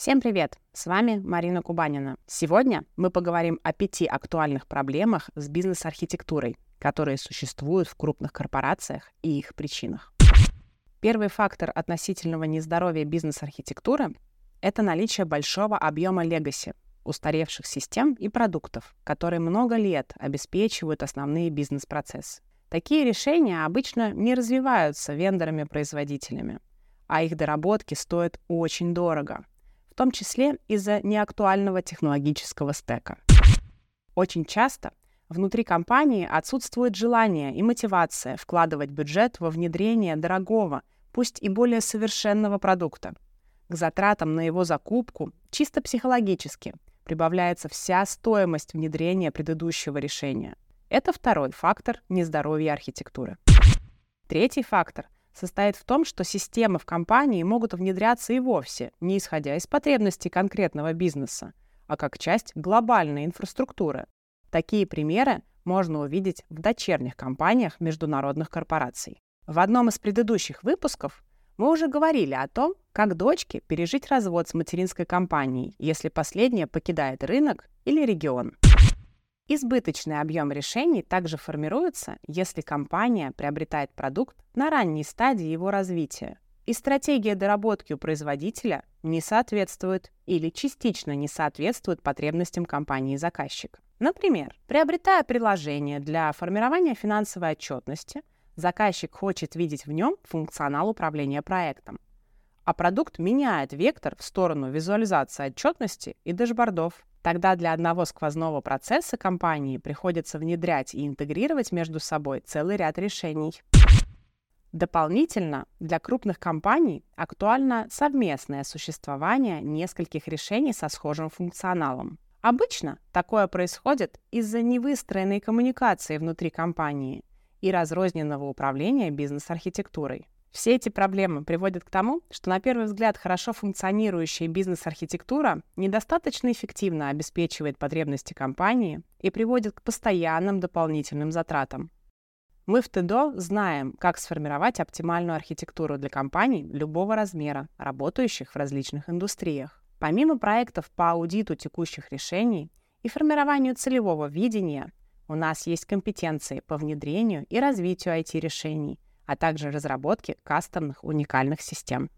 Всем привет! С вами Марина Кубанина. Сегодня мы поговорим о пяти актуальных проблемах с бизнес-архитектурой, которые существуют в крупных корпорациях и их причинах. Первый фактор относительного нездоровья бизнес-архитектуры — это наличие большого объема легаси, устаревших систем и продуктов, которые много лет обеспечивают основные бизнес-процессы. Такие решения обычно не развиваются вендорами-производителями, а их доработки стоят очень дорого, том числе из-за неактуального технологического стека. Очень часто внутри компании отсутствует желание и мотивация вкладывать бюджет во внедрение дорогого, пусть и более совершенного продукта. К затратам на его закупку чисто психологически прибавляется вся стоимость внедрения предыдущего решения. Это второй фактор нездоровья архитектуры. Третий фактор — состоит в том, что системы в компании могут внедряться и вовсе, не исходя из потребностей конкретного бизнеса, а как часть глобальной инфраструктуры. Такие примеры можно увидеть в дочерних компаниях международных корпораций. В одном из предыдущих выпусков мы уже говорили о том, как дочке пережить развод с материнской компанией, если последняя покидает рынок или регион. Избыточный объем решений также формируется, если компания приобретает продукт на ранней стадии его развития, и стратегия доработки у производителя не соответствует или частично не соответствует потребностям компании-заказчика. Например, приобретая приложение для формирования финансовой отчетности, заказчик хочет видеть в нем функционал управления проектом, а продукт меняет вектор в сторону визуализации отчетности и дашбордов, Тогда для одного сквозного процесса компании приходится внедрять и интегрировать между собой целый ряд решений. Дополнительно для крупных компаний актуально совместное существование нескольких решений со схожим функционалом. Обычно такое происходит из-за невыстроенной коммуникации внутри компании и разрозненного управления бизнес-архитектурой. Все эти проблемы приводят к тому, что на первый взгляд хорошо функционирующая бизнес-архитектура недостаточно эффективно обеспечивает потребности компании и приводит к постоянным дополнительным затратам. Мы в ТДО знаем, как сформировать оптимальную архитектуру для компаний любого размера, работающих в различных индустриях. Помимо проектов по аудиту текущих решений и формированию целевого видения, у нас есть компетенции по внедрению и развитию IT-решений – а также разработки кастомных уникальных систем.